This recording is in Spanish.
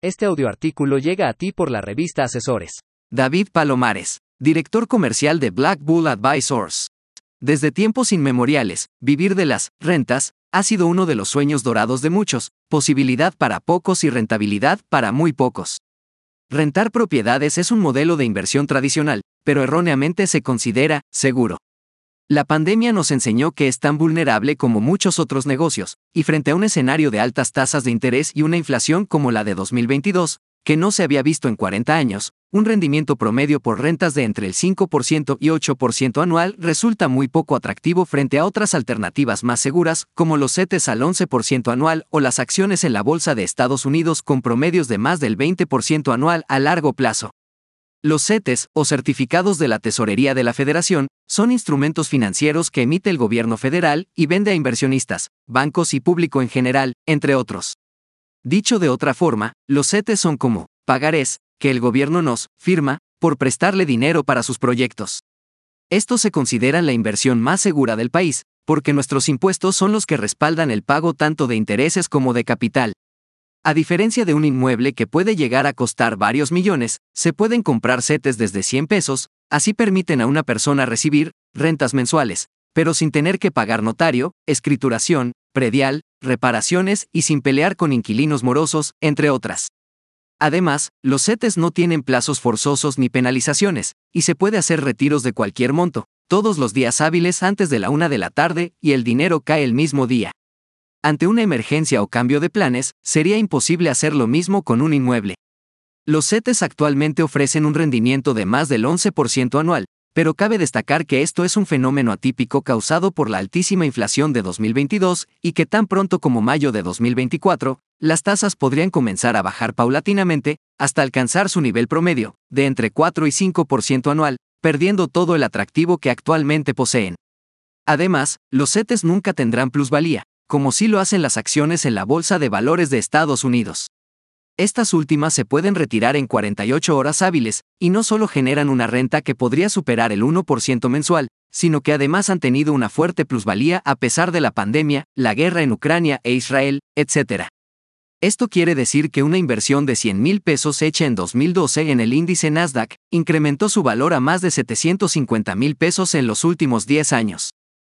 Este audioartículo llega a ti por la revista Asesores. David Palomares, director comercial de Black Bull Advisors. Desde tiempos inmemoriales, vivir de las rentas ha sido uno de los sueños dorados de muchos, posibilidad para pocos y rentabilidad para muy pocos. Rentar propiedades es un modelo de inversión tradicional, pero erróneamente se considera seguro. La pandemia nos enseñó que es tan vulnerable como muchos otros negocios, y frente a un escenario de altas tasas de interés y una inflación como la de 2022, que no se había visto en 40 años, un rendimiento promedio por rentas de entre el 5% y 8% anual resulta muy poco atractivo frente a otras alternativas más seguras, como los CETES al 11% anual o las acciones en la Bolsa de Estados Unidos con promedios de más del 20% anual a largo plazo. Los CETES, o certificados de la Tesorería de la Federación, son instrumentos financieros que emite el gobierno federal y vende a inversionistas, bancos y público en general, entre otros. Dicho de otra forma, los CETES son como pagarés, que el gobierno nos firma por prestarle dinero para sus proyectos. Estos se consideran la inversión más segura del país, porque nuestros impuestos son los que respaldan el pago tanto de intereses como de capital, a diferencia de un inmueble que puede llegar a costar varios millones, se pueden comprar setes desde 100 pesos, así permiten a una persona recibir rentas mensuales, pero sin tener que pagar notario, escrituración, predial, reparaciones y sin pelear con inquilinos morosos, entre otras. Además, los setes no tienen plazos forzosos ni penalizaciones, y se puede hacer retiros de cualquier monto, todos los días hábiles antes de la una de la tarde, y el dinero cae el mismo día. Ante una emergencia o cambio de planes, sería imposible hacer lo mismo con un inmueble. Los CETES actualmente ofrecen un rendimiento de más del 11% anual, pero cabe destacar que esto es un fenómeno atípico causado por la altísima inflación de 2022 y que tan pronto como mayo de 2024, las tasas podrían comenzar a bajar paulatinamente hasta alcanzar su nivel promedio, de entre 4 y 5% anual, perdiendo todo el atractivo que actualmente poseen. Además, los CETES nunca tendrán plusvalía, como sí lo hacen las acciones en la Bolsa de Valores de Estados Unidos. Estas últimas se pueden retirar en 48 horas hábiles, y no solo generan una renta que podría superar el 1% mensual, sino que además han tenido una fuerte plusvalía a pesar de la pandemia, la guerra en Ucrania e Israel, etc. Esto quiere decir que una inversión de 100 mil pesos hecha en 2012 en el índice Nasdaq incrementó su valor a más de 750 mil pesos en los últimos 10 años.